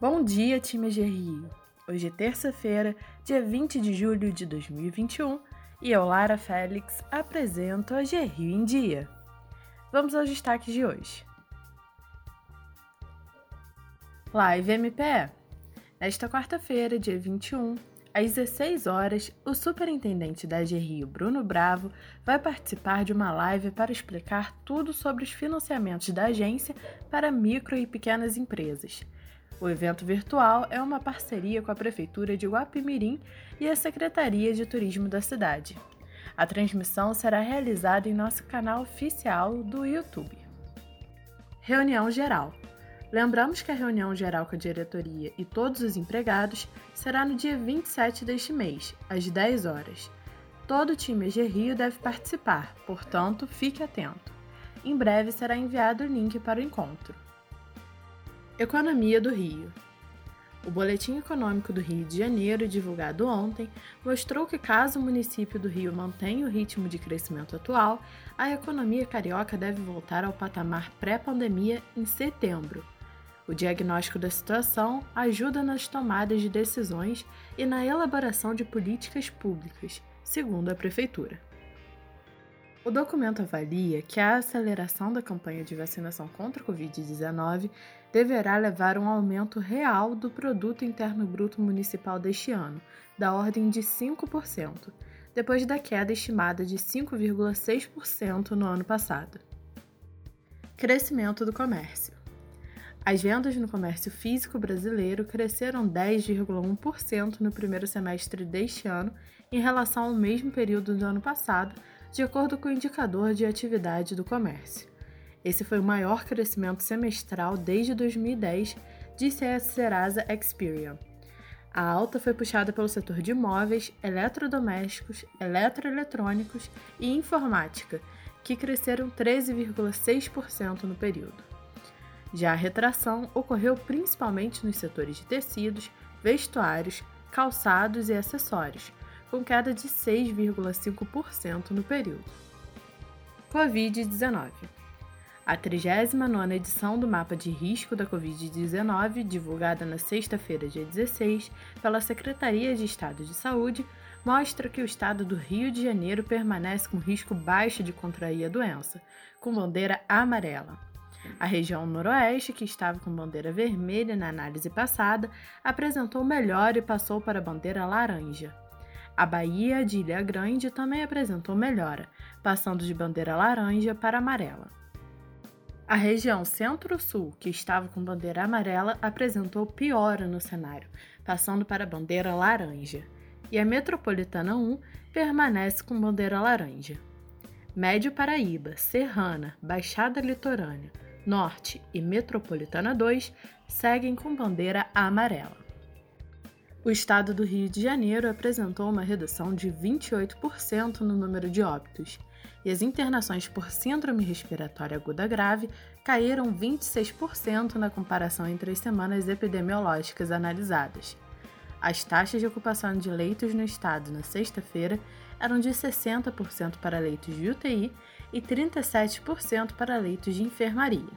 Bom dia, time de Rio! Hoje é terça-feira, dia 20 de julho de 2021 e eu, Lara Félix, apresento a Rio em Dia. Vamos aos destaques de hoje. Live MPE. Nesta quarta-feira, dia 21, às 16 horas, o superintendente da Rio, Bruno Bravo, vai participar de uma live para explicar tudo sobre os financiamentos da agência para micro e pequenas empresas o evento virtual é uma parceria com a Prefeitura de Guapimirim e a Secretaria de Turismo da cidade. A transmissão será realizada em nosso canal oficial do YouTube. Reunião Geral. Lembramos que a reunião geral com a diretoria e todos os empregados será no dia 27 deste mês, às 10 horas. Todo o time EG Rio deve participar, portanto, fique atento. Em breve será enviado o link para o encontro. Economia do Rio. O Boletim Econômico do Rio de Janeiro, divulgado ontem, mostrou que, caso o município do Rio mantenha o ritmo de crescimento atual, a economia carioca deve voltar ao patamar pré-pandemia em setembro. O diagnóstico da situação ajuda nas tomadas de decisões e na elaboração de políticas públicas, segundo a Prefeitura. O documento avalia que a aceleração da campanha de vacinação contra a Covid-19 deverá levar a um aumento real do Produto Interno Bruto Municipal deste ano, da ordem de 5%, depois da queda estimada de 5,6% no ano passado. Crescimento do comércio. As vendas no comércio físico brasileiro cresceram 10,1% no primeiro semestre deste ano em relação ao mesmo período do ano passado de acordo com o indicador de atividade do comércio. Esse foi o maior crescimento semestral desde 2010, disse a Serasa Experian. A alta foi puxada pelo setor de imóveis, eletrodomésticos, eletroeletrônicos e informática, que cresceram 13,6% no período. Já a retração ocorreu principalmente nos setores de tecidos, vestuários, calçados e acessórios, com queda de 6,5% no período. Covid-19 A 39ª edição do Mapa de Risco da Covid-19, divulgada na sexta-feira, dia 16, pela Secretaria de Estado de Saúde, mostra que o estado do Rio de Janeiro permanece com risco baixo de contrair a doença, com bandeira amarela. A região noroeste, que estava com bandeira vermelha na análise passada, apresentou melhor e passou para a bandeira laranja. A Bahia de Ilha Grande também apresentou melhora, passando de bandeira laranja para amarela. A região Centro-Sul, que estava com bandeira amarela, apresentou piora no cenário, passando para bandeira laranja. E a Metropolitana 1 permanece com bandeira laranja. Médio Paraíba, Serrana, Baixada Litorânea, Norte e Metropolitana 2 seguem com bandeira amarela. O estado do Rio de Janeiro apresentou uma redução de 28% no número de óbitos, e as internações por síndrome respiratória aguda grave caíram 26% na comparação entre as semanas epidemiológicas analisadas. As taxas de ocupação de leitos no estado na sexta-feira eram de 60% para leitos de UTI e 37% para leitos de enfermaria.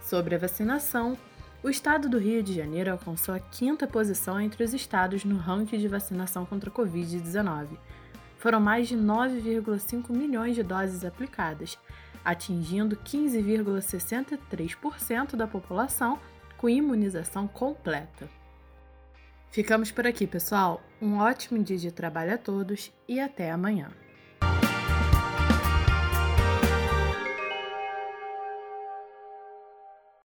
Sobre a vacinação, o estado do Rio de Janeiro alcançou a quinta posição entre os estados no ranking de vacinação contra a Covid-19. Foram mais de 9,5 milhões de doses aplicadas, atingindo 15,63% da população com imunização completa. Ficamos por aqui, pessoal. Um ótimo dia de trabalho a todos e até amanhã.